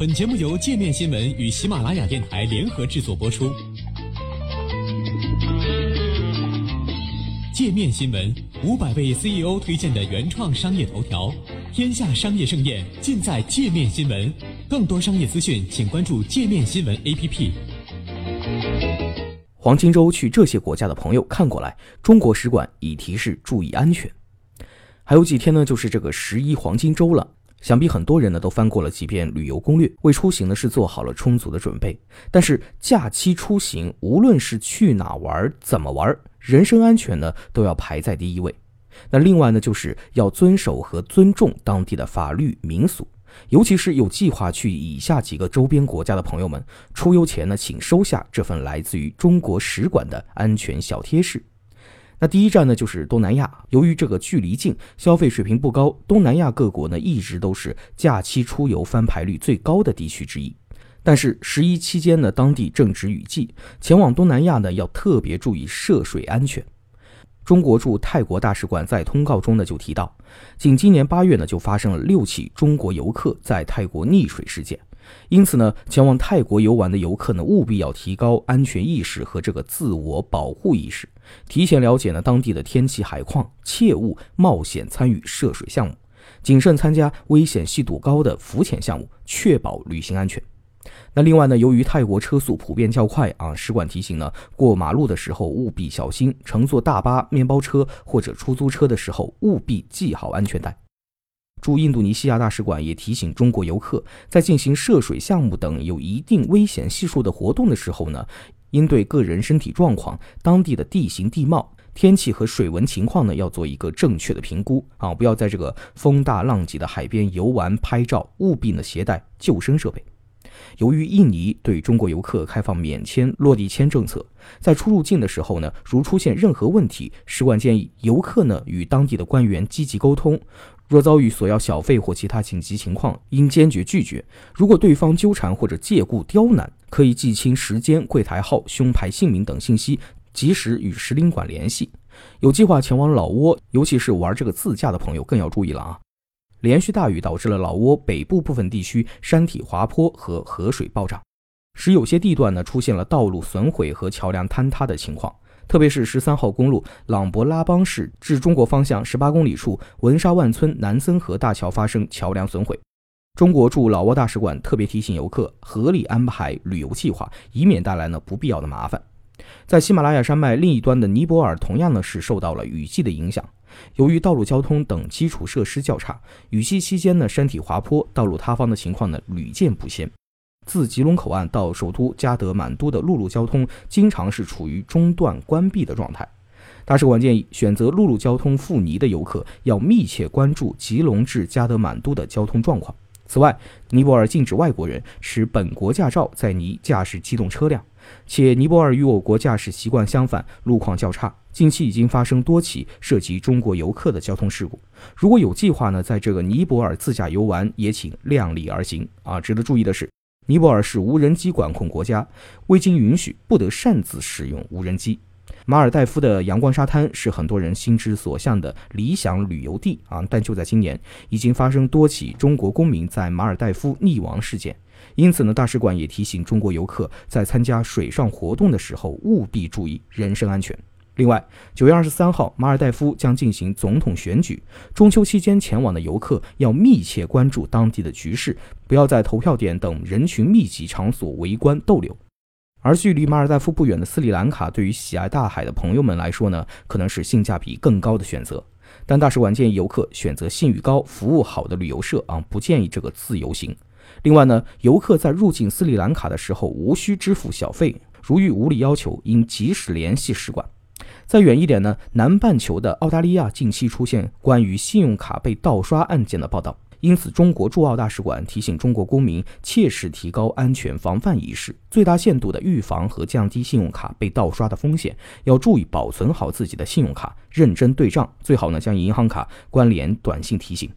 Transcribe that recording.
本节目由界面新闻与喜马拉雅电台联合制作播出。界面新闻五百位 CEO 推荐的原创商业头条，天下商业盛宴尽在界面新闻。更多商业资讯，请关注界面新闻 APP。黄金周去这些国家的朋友看过来，中国使馆已提示注意安全。还有几天呢，就是这个十一黄金周了。想必很多人呢都翻过了几遍旅游攻略，为出行呢是做好了充足的准备。但是假期出行，无论是去哪玩、怎么玩，人身安全呢都要排在第一位。那另外呢，就是要遵守和尊重当地的法律民俗，尤其是有计划去以下几个周边国家的朋友们，出游前呢，请收下这份来自于中国使馆的安全小贴士。那第一站呢，就是东南亚。由于这个距离近，消费水平不高，东南亚各国呢一直都是假期出游翻牌率最高的地区之一。但是十一期间呢，当地正值雨季，前往东南亚呢要特别注意涉水安全。中国驻泰国大使馆在通告中呢就提到，仅今年八月呢就发生了六起中国游客在泰国溺水事件。因此呢，前往泰国游玩的游客呢，务必要提高安全意识和这个自我保护意识，提前了解呢当地的天气海况，切勿冒险参与涉水项目，谨慎参加危险系数高的浮潜项目，确保旅行安全。那另外呢，由于泰国车速普遍较快啊，使馆提醒呢，过马路的时候务必小心，乘坐大巴、面包车或者出租车的时候务必系好安全带。驻印度尼西亚大使馆也提醒中国游客，在进行涉水项目等有一定危险系数的活动的时候呢，应对个人身体状况、当地的地形地貌、天气和水文情况呢，要做一个正确的评估啊，不要在这个风大浪急的海边游玩拍照，务必呢携带救生设备。由于印尼对中国游客开放免签落地签政策，在出入境的时候呢，如出现任何问题，使馆建议游客呢与当地的官员积极沟通。若遭遇索要小费或其他紧急情况，应坚决拒绝。如果对方纠缠或者借故刁难，可以记清时间、柜台号、胸牌姓名等信息，及时与使领馆联系。有计划前往老挝，尤其是玩这个自驾的朋友更要注意了啊！连续大雨导致了老挝北部部分地区山体滑坡和河水暴涨，使有些地段呢出现了道路损毁和桥梁坍塌的情况。特别是十三号公路朗勃拉邦市至中国方向十八公里处文沙万村南森河大桥发生桥梁损毁。中国驻老挝大使馆特别提醒游客合理安排旅游计划，以免带来呢不必要的麻烦。在喜马拉雅山脉另一端的尼泊尔，同样呢是受到了雨季的影响。由于道路交通等基础设施较差，雨季期间呢山体滑坡、道路塌方的情况呢屡见不鲜。自吉隆口岸到首都加德满都的陆路交通经常是处于中断关闭的状态。大使馆建议，选择陆路交通赴尼的游客要密切关注吉隆至加德满都的交通状况。此外，尼泊尔禁止外国人持本国驾照在尼驾驶机动车辆，且尼泊尔与我国驾驶习惯相反，路况较差。近期已经发生多起涉及中国游客的交通事故。如果有计划呢，在这个尼泊尔自驾游玩，也请量力而行啊！值得注意的是。尼泊尔是无人机管控国家，未经允许不得擅自使用无人机。马尔代夫的阳光沙滩是很多人心之所向的理想旅游地啊，但就在今年，已经发生多起中国公民在马尔代夫溺亡事件。因此呢，大使馆也提醒中国游客在参加水上活动的时候，务必注意人身安全。另外，九月二十三号，马尔代夫将进行总统选举。中秋期间前往的游客要密切关注当地的局势，不要在投票点等人群密集场所围观逗留。而距离马尔代夫不远的斯里兰卡，对于喜爱大海的朋友们来说呢，可能是性价比更高的选择。但大使馆建议游客选择信誉高、服务好的旅游社啊，不建议这个自由行。另外呢，游客在入境斯里兰卡的时候无需支付小费，如遇无理要求，应及时联系使馆。再远一点呢，南半球的澳大利亚近期出现关于信用卡被盗刷案件的报道，因此中国驻澳大使馆提醒中国公民切实提高安全防范意识，最大限度的预防和降低信用卡被盗刷的风险，要注意保存好自己的信用卡，认真对账，最好呢将银行卡关联短信提醒。